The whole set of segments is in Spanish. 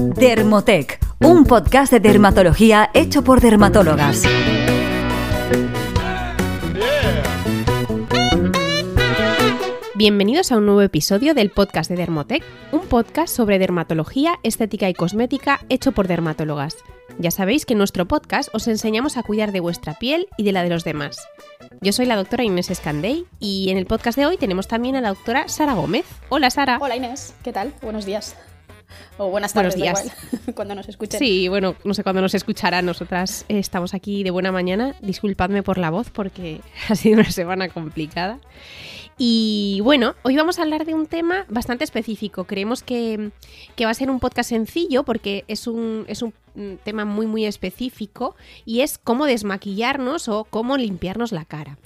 Dermotec, un podcast de dermatología hecho por dermatólogas. Bienvenidos a un nuevo episodio del podcast de Dermotec, un podcast sobre dermatología, estética y cosmética hecho por dermatólogas. Ya sabéis que en nuestro podcast os enseñamos a cuidar de vuestra piel y de la de los demás. Yo soy la doctora Inés Escandey y en el podcast de hoy tenemos también a la doctora Sara Gómez. Hola Sara. Hola Inés, ¿qué tal? Buenos días. O buenas tardes, Buenos días. igual, cuando nos escuchen. Sí, bueno, no sé cuándo nos escucharán. Nosotras eh, estamos aquí de buena mañana. Disculpadme por la voz porque ha sido una semana complicada. Y bueno, hoy vamos a hablar de un tema bastante específico. Creemos que, que va a ser un podcast sencillo porque es un, es un mm, tema muy muy específico y es cómo desmaquillarnos o cómo limpiarnos la cara.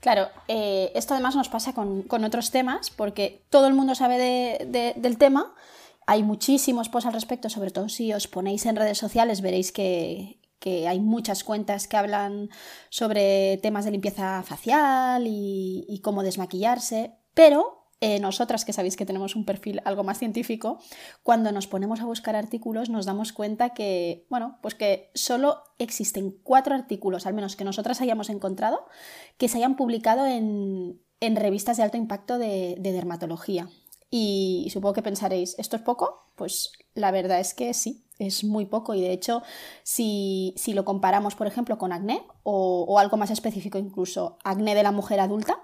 Claro, eh, esto además nos pasa con, con otros temas porque todo el mundo sabe de- de- del tema. Hay muchísimos posts al respecto, sobre todo si os ponéis en redes sociales veréis que, hay muchas cuentas que hablan sobre temas de limpieza facial y, cómo desmaquillarse, pero eh, nosotras que sabéis que tenemos un perfil algo más científico, cuando nos ponemos a buscar artículos nos damos cuenta que, bueno, pues que solo existen cuatro artículos, al menos que nosotras hayamos encontrado, que se hayan publicado en, revistas de alto impacto de dermatología. Y supongo que pensaréis, ¿esto es poco? Pues la verdad es que sí, es muy poco. Y de hecho, si, si lo comparamos, por ejemplo, con acné o, algo más específico, incluso acné de la mujer adulta,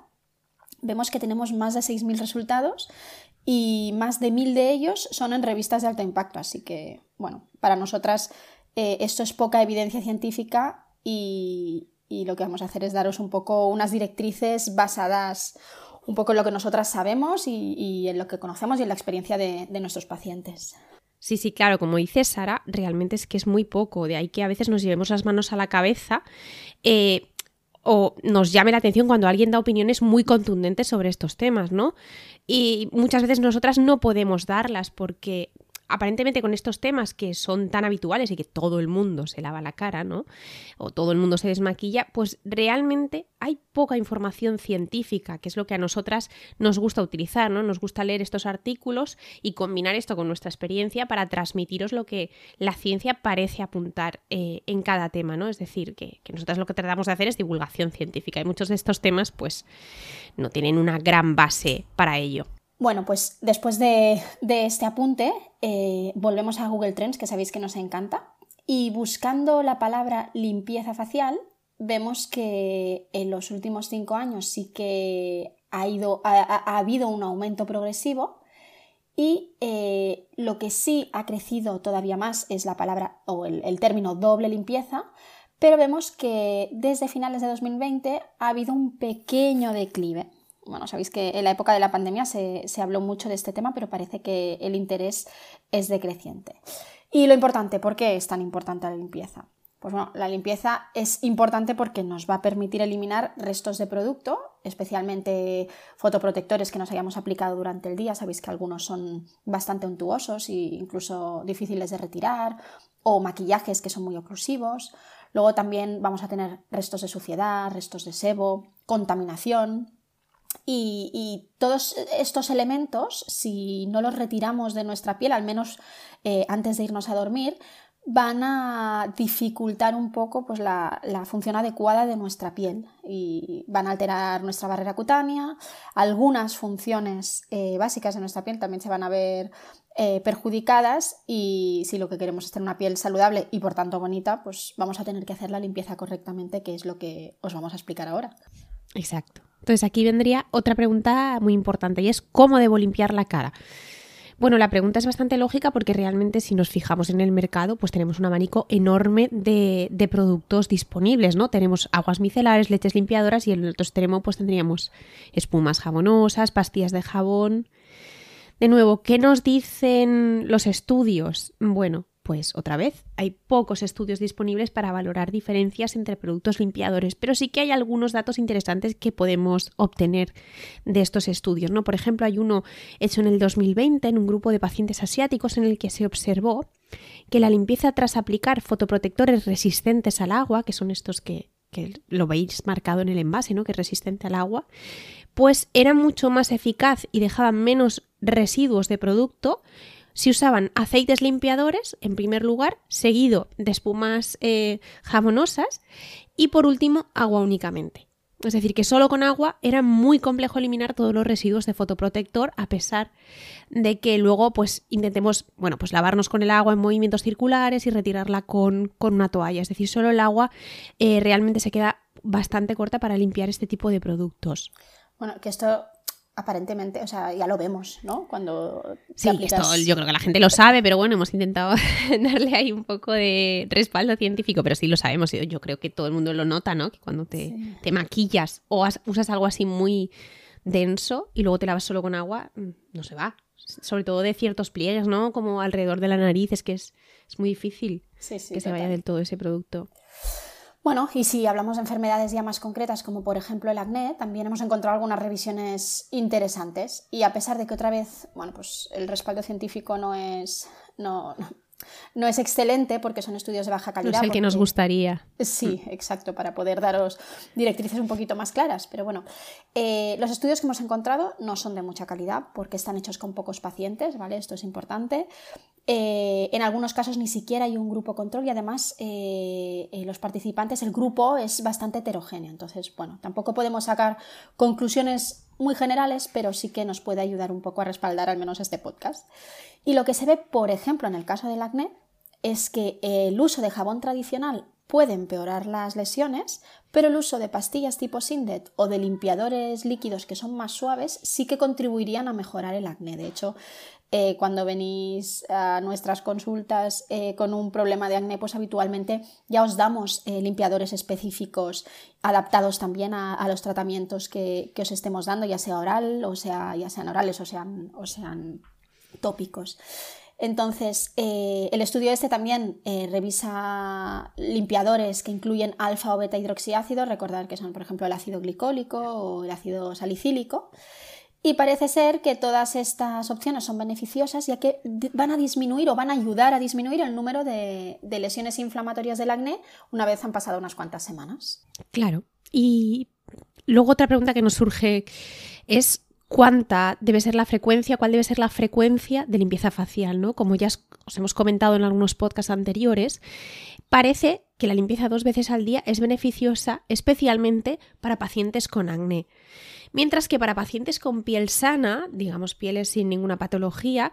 vemos que tenemos más de 6.000 resultados y más de 1.000 de ellos son en revistas de alto impacto. Así que, bueno, para nosotras eh, esto es poca evidencia científica y, y lo que vamos a hacer es daros un poco unas directrices basadas un poco en lo que nosotras sabemos y, en lo que conocemos y en la experiencia de, de nuestros pacientes. Sí, sí, claro, como dice Sara, realmente es que es muy poco, de ahí que a veces nos llevemos las manos a la cabeza eh, o nos llame la atención cuando alguien da opiniones muy contundentes sobre estos temas, ¿no? Y muchas veces nosotras no podemos darlas porque aparentemente con estos temas que son tan habituales y que todo el mundo se lava la cara, ¿no? O todo el mundo se desmaquilla, pues realmente hay poca información científica, que es lo que a nosotras nos gusta utilizar, ¿no? Nos gusta leer estos artículos y combinar esto con nuestra experiencia para transmitiros lo que la ciencia parece apuntar eh, en cada tema, ¿no? Es decir, que, que nosotras lo que tratamos de hacer es divulgación científica y muchos de estos temas pues no tienen una gran base para ello. Bueno, pues después de, este apunte, eh, volvemos a Google Trends, que sabéis que nos encanta. Y buscando la palabra limpieza facial, vemos que en los últimos cinco años sí que ha, ido, ha habido un aumento progresivo. Y eh, lo que sí ha crecido todavía más es la palabra o el, el término doble limpieza, pero vemos que desde finales de 2020 ha habido un pequeño declive bueno, sabéis que en la época de la pandemia se, se, habló mucho de este tema, pero parece que el interés es decreciente. Y lo importante, ¿por qué es tan importante la limpieza? Pues bueno, la limpieza es importante porque nos va a permitir eliminar restos de producto, especialmente fotoprotectores que nos hayamos aplicado durante el día. Sabéis que algunos son bastante untuosos e incluso difíciles de retirar, o maquillajes que son muy oclusivos. Luego también vamos a tener restos de suciedad, restos de sebo, contaminación, y, todos estos elementos, si no los retiramos de nuestra piel, al menos eh, antes de irnos a dormir, van a dificultar un poco pues, la, la, función adecuada de nuestra piel y van a alterar nuestra barrera cutánea. Algunas funciones eh, básicas de nuestra piel también se van a ver eh, perjudicadas y si lo que queremos es tener una piel saludable y por tanto bonita, pues vamos a tener que hacer la limpieza correctamente, que es lo que os vamos a explicar ahora. Exacto. Entonces aquí vendría otra pregunta muy importante y es ¿cómo debo limpiar la cara? Bueno, la pregunta es bastante lógica porque realmente si nos fijamos en el mercado, pues tenemos un abanico enorme de, productos disponibles, ¿no? Tenemos aguas micelares, leches limpiadoras y en el otro extremo pues tendríamos espumas jabonosas, pastillas de jabón. De nuevo, ¿qué nos dicen los estudios? Bueno, pues otra vez, hay pocos estudios disponibles para valorar diferencias entre productos limpiadores, pero sí que hay algunos datos interesantes que podemos obtener de estos estudios. ¿no? Por ejemplo, hay uno hecho en el 2020 en un grupo de pacientes asiáticos en el que se observó que la limpieza tras aplicar fotoprotectores resistentes al agua, que son estos que, que lo veis marcado en el envase, ¿no? que es resistente al agua, pues era mucho más eficaz y dejaban menos residuos de producto si usaban aceites limpiadores, en primer lugar, seguido de espumas eh, jabonosas y por último agua únicamente. Es decir, que solo con agua era muy complejo eliminar todos los residuos de fotoprotector, a pesar de que luego pues intentemos, bueno, pues lavarnos con el agua en movimientos circulares y retirarla con, una toalla. Es decir, solo el agua eh, realmente se queda bastante corta para limpiar este tipo de productos. Bueno, que esto aparentemente, o sea, ya lo vemos, ¿no? Cuando sí, esto yo creo que la gente lo sabe, pero bueno, hemos intentado darle ahí un poco de respaldo científico, pero sí lo sabemos. Yo creo que todo el mundo lo nota, ¿no? Que cuando te, te maquillas o usas algo así muy denso y luego te lavas solo con agua, mm, no se va. Sobre todo de ciertos pliegues, ¿no? Como alrededor de la nariz, es que es, es muy difícil que se vaya del todo ese producto. Bueno, y si hablamos de enfermedades ya más concretas, como por ejemplo el acné, también hemos encontrado algunas revisiones interesantes. Y a pesar de que otra vez, bueno, pues el respaldo científico no es. no, no es excelente porque son estudios de baja calidad. No es el que nos gustaría. Sí, exacto, para poder daros directrices un poquito más claras. Pero bueno, eh, los estudios que hemos encontrado no son de mucha calidad porque están hechos con pocos pacientes, ¿vale? Esto es importante. Eh, en algunos casos ni siquiera hay un grupo control y además eh, los participantes, el grupo es bastante heterogéneo. Entonces, bueno, tampoco podemos sacar conclusiones muy generales, pero sí que nos puede ayudar un poco a respaldar al menos este podcast. Y lo que se ve, por ejemplo, en el caso del acné, es que el uso de jabón tradicional puede empeorar las lesiones, pero el uso de pastillas tipo Sindet o de limpiadores líquidos que son más suaves sí que contribuirían a mejorar el acné. De hecho, eh, cuando venís a nuestras consultas eh, con un problema de acné, pues habitualmente ya os damos eh, limpiadores específicos adaptados también a, los tratamientos que, os estemos dando, ya sea oral, o sea, ya sean orales o sean, o sean tópicos. Entonces, el estudio este también revisa limpiadores que incluyen alfa o beta hidroxiácido, recordar que son, por ejemplo, el ácido glicólico o el ácido salicílico. Y parece ser que todas estas opciones son beneficiosas ya que van a disminuir o van a ayudar a disminuir el número de, lesiones inflamatorias del acné una vez han pasado unas cuantas semanas. Claro. Y luego otra pregunta que nos surge es cuánta debe ser la frecuencia, cuál debe ser la frecuencia de limpieza facial, ¿no? Como ya os hemos comentado en algunos podcasts anteriores, parece que la limpieza dos veces al día es beneficiosa especialmente para pacientes con acné. Mientras que para pacientes con piel sana, digamos pieles sin ninguna patología,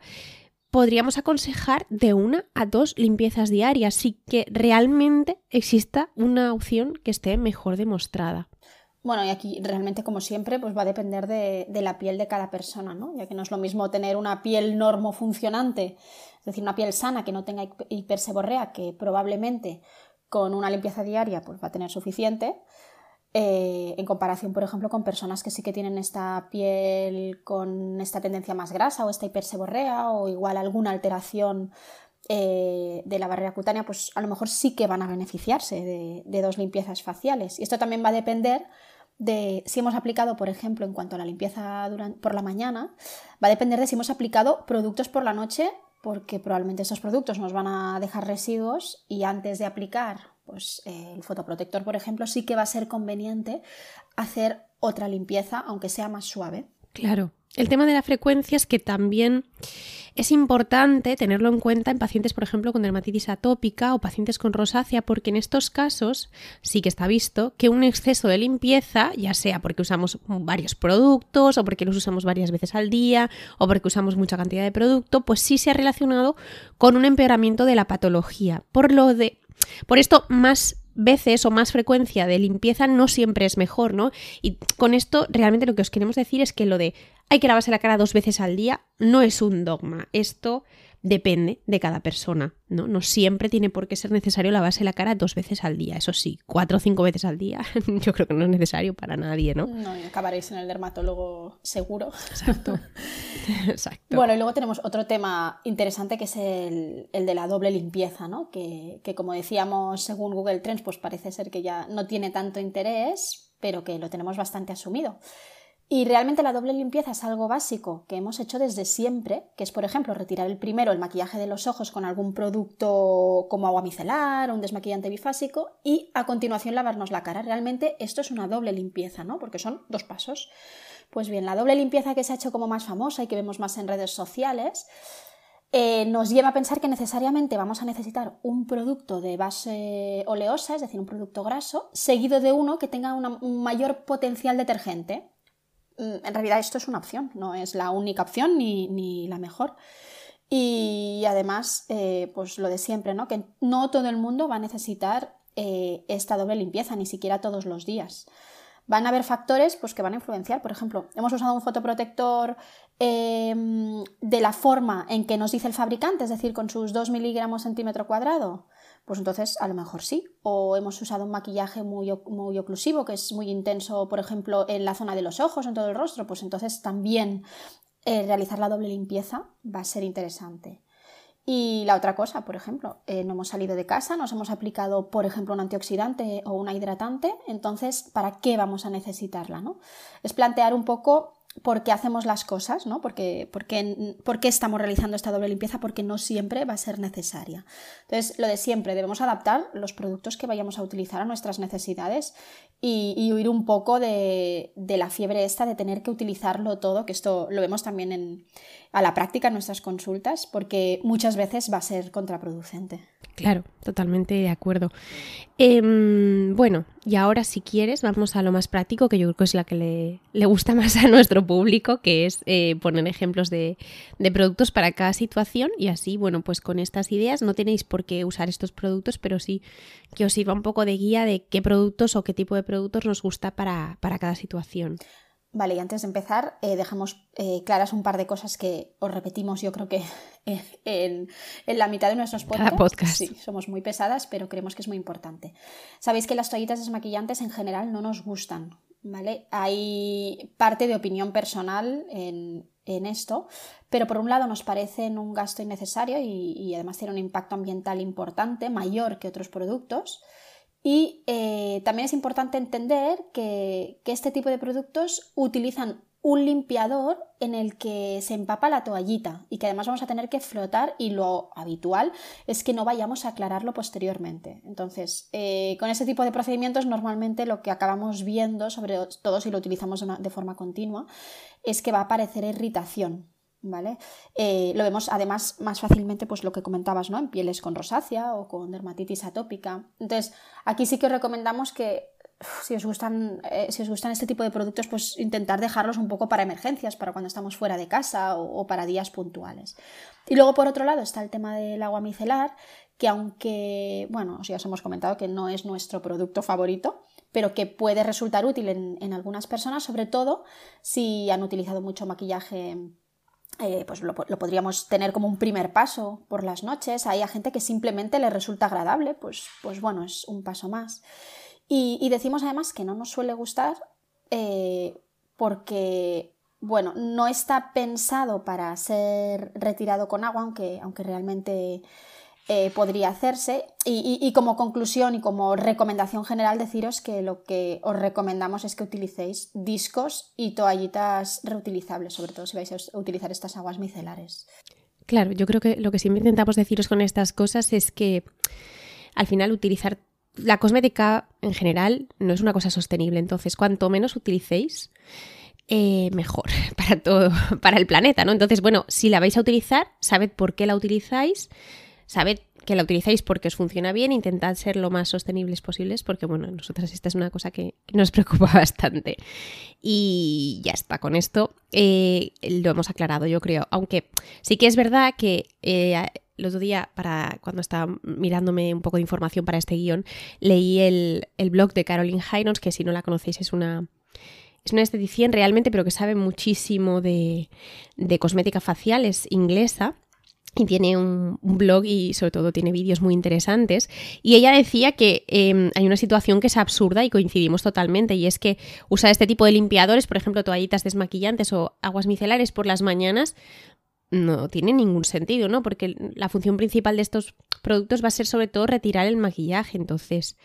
podríamos aconsejar de una a dos limpiezas diarias, sí que realmente exista una opción que esté mejor demostrada. Bueno, y aquí realmente, como siempre, pues va a depender de, la piel de cada persona, ¿no? Ya que no es lo mismo tener una piel normofuncionante, es decir, una piel sana que no tenga hiperseborrea, que probablemente con una limpieza diaria pues va a tener suficiente, eh, en comparación, por ejemplo, con personas que sí que tienen esta piel con esta tendencia más grasa o esta hiperseborrea o igual alguna alteración eh, de la barrera cutánea, pues a lo mejor sí que van a beneficiarse de, dos limpiezas faciales. Y esto también va a depender de si hemos aplicado, por ejemplo, en cuanto a la limpieza por la mañana, va a depender de si hemos aplicado productos por la noche, porque probablemente estos productos nos van a dejar residuos y antes de aplicar pues eh, el fotoprotector, por ejemplo, sí que va a ser conveniente hacer otra limpieza, aunque sea más suave. Claro. El tema de la frecuencia es que también es importante tenerlo en cuenta en pacientes, por ejemplo, con dermatitis atópica o pacientes con rosácea, porque en estos casos sí que está visto que un exceso de limpieza, ya sea porque usamos varios productos o porque los usamos varias veces al día o porque usamos mucha cantidad de producto, pues sí se ha relacionado con un empeoramiento de la patología. Por lo de por esto, más veces o más frecuencia de limpieza no siempre es mejor, ¿no? Y con esto realmente lo que os queremos decir es que lo de hay que lavarse la cara dos veces al día no es un dogma. Esto depende de cada persona, ¿no? No siempre tiene por qué ser necesario lavarse la cara dos veces al día. Eso sí, cuatro o cinco veces al día yo creo que no es necesario para nadie, ¿no? No, y acabaréis en el dermatólogo seguro. Exacto. Exacto. Bueno, y luego tenemos otro tema interesante que es el, de la doble limpieza, ¿no? Que, que como decíamos, según Google Trends, pues parece ser que ya no tiene tanto interés, pero que lo tenemos bastante asumido. Y realmente la doble limpieza es algo básico que hemos hecho desde siempre, que es, por ejemplo, retirar el primero el maquillaje de los ojos con algún producto como agua micelar o un desmaquillante bifásico y a continuación lavarnos la cara. Realmente esto es una doble limpieza, ¿no? Porque son dos pasos. Pues bien, la doble limpieza que se ha hecho como más famosa y que vemos más en redes sociales eh, nos lleva a pensar que necesariamente vamos a necesitar un producto de base oleosa, es decir, un producto graso, seguido de uno que tenga un mayor potencial detergente. Mm, en realidad esto es una opción, no es la única opción ni, la mejor. Y además, eh, pues lo de siempre, ¿no? Que no todo el mundo va a necesitar eh, esta doble limpieza, ni siquiera todos los días van a haber factores pues, que van a influenciar. Por ejemplo, hemos usado un fotoprotector em, de la forma en que nos dice el fabricante, es decir, con sus 2 miligramos centímetro cuadrado. Pues entonces a lo mejor sí. O hemos usado un maquillaje muy, muy oclusivo, que es muy intenso, por ejemplo, en la zona de los ojos, en todo el rostro. Pues entonces también eh, realizar la doble limpieza va a ser interesante. Y la otra cosa, por ejemplo, eh, no hemos salido de casa, nos hemos aplicado, por ejemplo, un antioxidante o una hidratante, entonces, ¿para qué vamos a necesitarla? ¿no? Es plantear un poco por qué hacemos las cosas, ¿no? Porque, por, qué, estamos realizando esta doble limpieza, porque no siempre va a ser necesaria. Entonces, lo de siempre, debemos adaptar los productos que vayamos a utilizar a nuestras necesidades y, huir un poco de, de, la fiebre esta de tener que utilizarlo todo, que esto lo vemos también en, a la práctica en nuestras consultas, porque muchas veces va a ser contraproducente. Claro, totalmente de acuerdo. Em, bueno, y ahora si quieres vamos a lo más práctico, que yo creo que es la que le, gusta más a nuestro público, que es eh, poner ejemplos de, de, productos para cada situación y así, bueno, pues con estas ideas no tenéis por qué usar estos productos, pero sí que os sirva un poco de guía de qué productos o qué tipo de productos nos gusta para, para cada situación. Vale, y antes de empezar, eh, dejamos eh, claras un par de cosas que os repetimos, yo creo que en, la mitad de nuestros podcasts. Sí, somos muy pesadas, pero creemos que es muy importante. Sabéis que las toallitas desmaquillantes en general no nos gustan, ¿vale? Hay parte de opinión personal en, esto, pero por un lado nos parecen un gasto innecesario y, y además tiene un impacto ambiental importante, mayor que otros productos. Y eh, también es importante entender que, este tipo de productos utilizan un limpiador en el que se empapa la toallita y que además vamos a tener que frotar y lo habitual es que no vayamos a aclararlo posteriormente. Entonces, eh, con ese tipo de procedimientos normalmente lo que acabamos viendo, sobre todo si lo utilizamos de forma continua, es que va a aparecer irritación ¿vale? Eh, lo vemos además más fácilmente, pues lo que comentabas, ¿no? En pieles con rosácea o con dermatitis atópica. Entonces, aquí sí que os recomendamos que si os gustan, eh, si os gustan este tipo de productos, pues intentar dejarlos un poco para emergencias, para cuando estamos fuera de casa o, para días puntuales. Y luego, por otro lado, está el tema del agua micelar, que aunque, bueno, ya os hemos comentado que no es nuestro producto favorito, pero que puede resultar útil en, en algunas personas, sobre todo si han utilizado mucho maquillaje eh, pues lo, podríamos tener como un primer paso por las noches. Hay a gente que simplemente le resulta agradable, pues, pues bueno, es un paso más. Y, decimos además que no nos suele gustar eh, porque, bueno, no está pensado para ser retirado con agua, aunque, aunque realmente eh, podría hacerse. Y, como conclusión y como recomendación general, deciros que lo que os recomendamos es que utilicéis discos y toallitas reutilizables, sobre todo si vais a utilizar estas aguas micelares. Claro, yo creo que lo que siempre intentamos deciros con estas cosas es que al final utilizar la cosmética en general no es una cosa sostenible. Entonces, cuanto menos utilicéis, eh, mejor para todo, para el planeta, ¿no? Entonces, bueno, si la vais a utilizar, sabed por qué la utilizáis sabed que la utilizáis porque os funciona bien, intentad ser lo más sostenibles posibles porque, bueno, nosotras esta es una cosa que nos preocupa bastante. Y ya está, con esto eh, lo hemos aclarado, yo creo. Aunque sí que es verdad que eh, el otro día, para, cuando estaba mirándome un poco de información para este guion, leí el, blog de Caroline Hirons, que si no la conocéis es una es una esteticien realmente, pero que sabe muchísimo de, de cosmética facial, es inglesa y tiene un, blog y sobre todo tiene vídeos muy interesantes. Y ella decía que em, hay una situación que es absurda y coincidimos totalmente, y es que usar este tipo de limpiadores, por ejemplo, toallitas desmaquillantes o aguas micelares por las mañanas, no tiene ningún sentido, ¿no? Porque la función principal de estos productos va a ser sobre todo retirar el maquillaje. Entonces,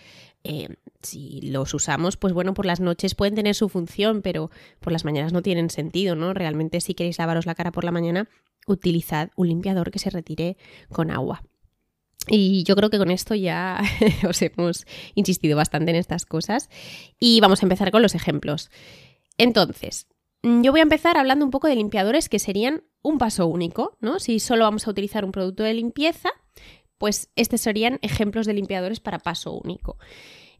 em, si los usamos, pues bueno, por las noches pueden tener su función, pero por las mañanas no tienen sentido, ¿no? Realmente si queréis lavaros la cara por la mañana, utilizad un limpiador que se retire con agua. Y yo creo que con esto ya os hemos insistido bastante en estas cosas y vamos a empezar con los ejemplos. Entonces, yo voy a empezar hablando un poco de limpiadores que serían un paso único, ¿no? Si solo vamos a utilizar un producto de limpieza, pues estos serían ejemplos de limpiadores para paso único.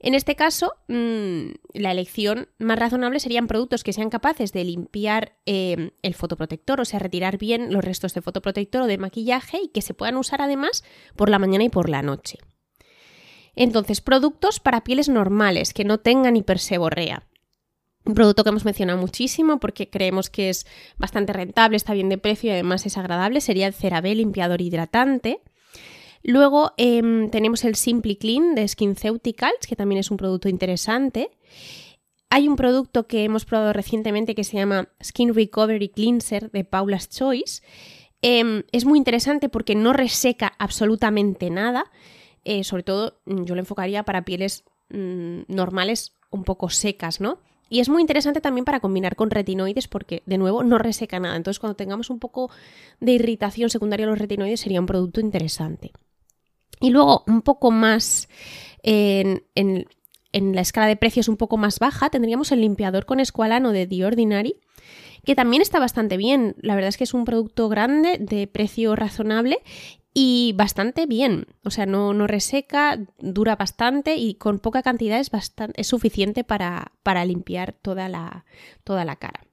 En este caso, mm, la elección más razonable serían productos que sean capaces de limpiar eh, el fotoprotector, o sea, retirar bien los restos de fotoprotector o de maquillaje y que se puedan usar además por la mañana y por la noche. Entonces, productos para pieles normales que no tengan hiperseborrea. Un producto que hemos mencionado muchísimo porque creemos que es bastante rentable, está bien de precio y además es agradable sería el CeraVe limpiador hidratante. Luego em, tenemos el Simply Clean de SkinCeuticals, que también es un producto interesante. Hay un producto que hemos probado recientemente que se llama Skin Recovery Cleanser de Paula's Choice. Em, es muy interesante porque no reseca absolutamente nada. Eh, sobre todo mm, yo lo enfocaría para pieles mm, normales un poco secas, ¿no? Y es muy interesante también para combinar con retinoides porque, de nuevo, no reseca nada. Entonces, cuando tengamos un poco de irritación secundaria a los retinoides, sería un producto interesante. Y luego, un poco más en, la escala de precios un poco más baja, tendríamos el limpiador con escualano de The Ordinary, que también está bastante bien. La verdad es que es un producto grande, de precio razonable y bastante bien. O sea, no, no, reseca, dura bastante y con poca cantidad es, bastante, es suficiente para, para limpiar toda la, toda la cara.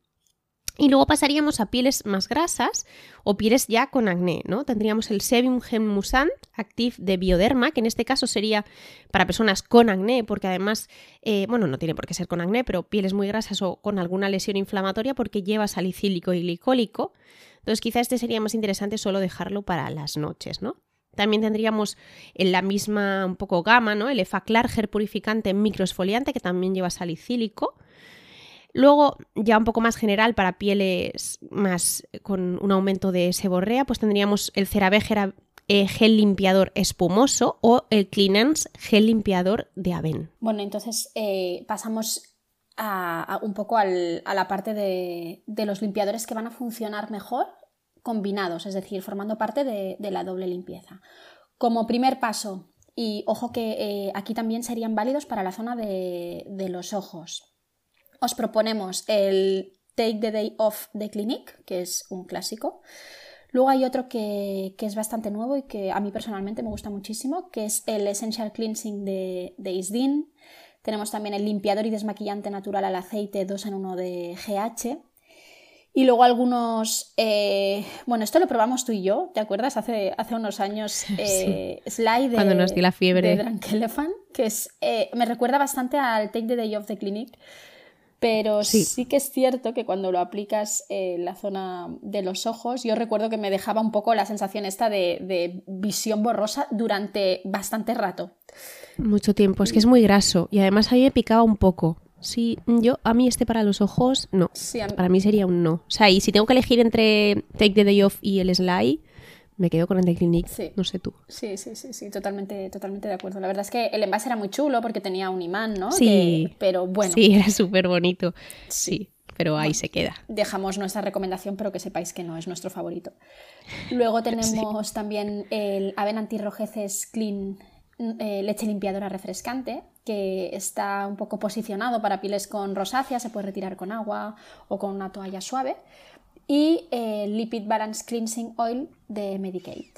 Y luego pasaríamos a pieles más grasas o pieles ya con acné, ¿no? Tendríamos el Sebum Musant Active de Bioderma, que en este caso sería para personas con acné, porque además, eh, bueno, no tiene por qué ser con acné, pero pieles muy grasas o con alguna lesión inflamatoria porque lleva salicílico y glicólico. Entonces quizá este sería más interesante solo dejarlo para las noches, ¿no? También tendríamos en la misma un poco gama, ¿no? El Efaclarger purificante microesfoliante que también lleva salicílico. Luego, ya un poco más general para pieles más con un aumento de seborrea, pues tendríamos el CeraVe eh, gel limpiador espumoso o el Cleanance gel limpiador de Aven. Bueno, entonces eh, pasamos a, un poco a la parte de, los limpiadores que van a funcionar mejor combinados, es decir, formando parte de, la doble limpieza. Como primer paso, y ojo que eh, aquí también serían válidos para la zona de, los ojos os proponemos el Take the Day Off de Clinique, que es un clásico. Luego hay otro que, es bastante nuevo y que a mí personalmente me gusta muchísimo, que es el Essential Cleansing de, de Isdin. Tenemos también el limpiador y desmaquillante natural al aceite 2 en 1 de GH. Y luego algunos, eh, bueno, esto lo probamos tú y yo, ¿te acuerdas? Hace, hace unos años, eh, Slide de, Cuando nos di la fiebre. de Drunk Elephant, que es, eh, me recuerda bastante al Take the Day Off the Clinic, pero sí. que es cierto que cuando lo aplicas en la zona de los ojos, yo recuerdo que me dejaba un poco la sensación esta de, visión borrosa durante bastante rato. Mucho tiempo, es que es muy graso y además a mí me picaba un poco. Sí, yo, a mí este para los ojos, no. Para mí sería un no. O sea, y si tengo que elegir entre Take the Day Off y el Sly, me quedo con el de Clinique, no sé tú. Sí, sí, sí, sí, totalmente, totalmente de acuerdo. La verdad es que el envase era muy chulo porque tenía un imán, ¿no? Sí, pero bueno. Sí, era súper bonito. Sí, pero ahí se queda. Dejamos nuestra recomendación, pero que sepáis que no es nuestro favorito. Luego tenemos también el Aven Antirrojeces Clean eh, leche limpiadora refrescante, que está un poco posicionado para pieles con rosácea, se puede retirar con agua o con una toalla suave y el Lipid Balance Cleansing Oil de Medicaid.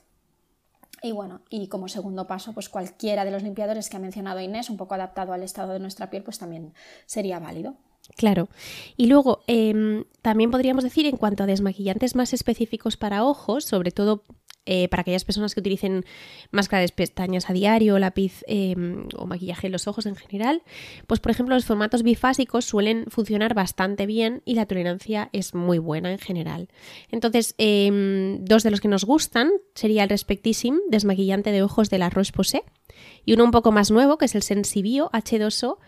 Y bueno, y como segundo paso, pues cualquiera de los limpiadores que ha mencionado Inés, un poco adaptado al estado de nuestra piel, pues también sería válido. Claro. Y luego, em, también podríamos decir en cuanto a desmaquillantes más específicos para ojos, sobre todo eh, para aquellas personas que utilicen máscara de pestañas a diario, lápiz em, o maquillaje en los ojos en general, pues por ejemplo los formatos bifásicos suelen funcionar bastante bien y la tolerancia es muy buena en general. Entonces, em, dos de los que nos gustan sería el Respectissim, desmaquillante de ojos de la Roche-Posay, y uno un poco más nuevo que es el Sensibio H2O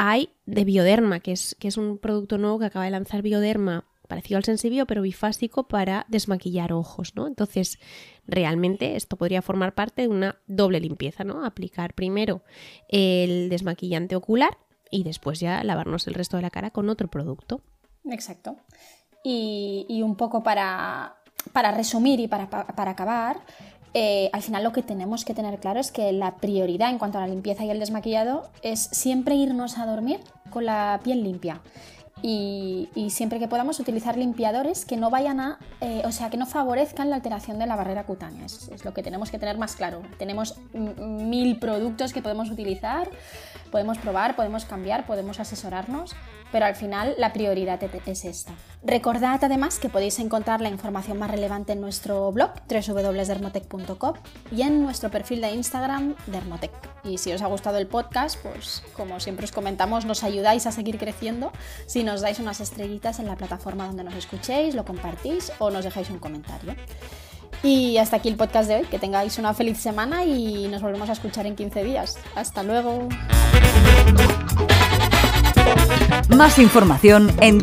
hay de Bioderma, que es, que es un producto nuevo que acaba de lanzar Bioderma parecido al sensibio, pero bifásico para desmaquillar ojos, ¿no? Entonces, realmente esto podría formar parte de una doble limpieza, ¿no? Aplicar primero el desmaquillante ocular y después ya lavarnos el resto de la cara con otro producto. Exacto. Y, un poco para, para resumir y para, acabar, eh, al final lo que tenemos que tener claro es que la prioridad en cuanto a la limpieza y el desmaquillado es siempre irnos a dormir con la piel limpia y, siempre que podamos utilizar limpiadores que no vayan a, eh, o sea, que no favorezcan la alteración de la barrera cutánea. Es, es, lo que tenemos que tener más claro. Tenemos mil productos que podemos utilizar, podemos probar, podemos cambiar, podemos asesorarnos, pero al final la prioridad es esta. Recordad además que podéis encontrar la información más relevante en nuestro blog www.dermotec.com y en nuestro perfil de Instagram Dermotec. Y si os ha gustado el podcast, pues como siempre os comentamos, nos ayudáis a seguir creciendo si nos dais unas estrellitas en la plataforma donde nos escuchéis, lo compartís o nos dejáis un comentario. Y hasta aquí el podcast de hoy. Que tengáis una feliz semana y nos volvemos a escuchar en 15 días. Hasta luego. Más información en.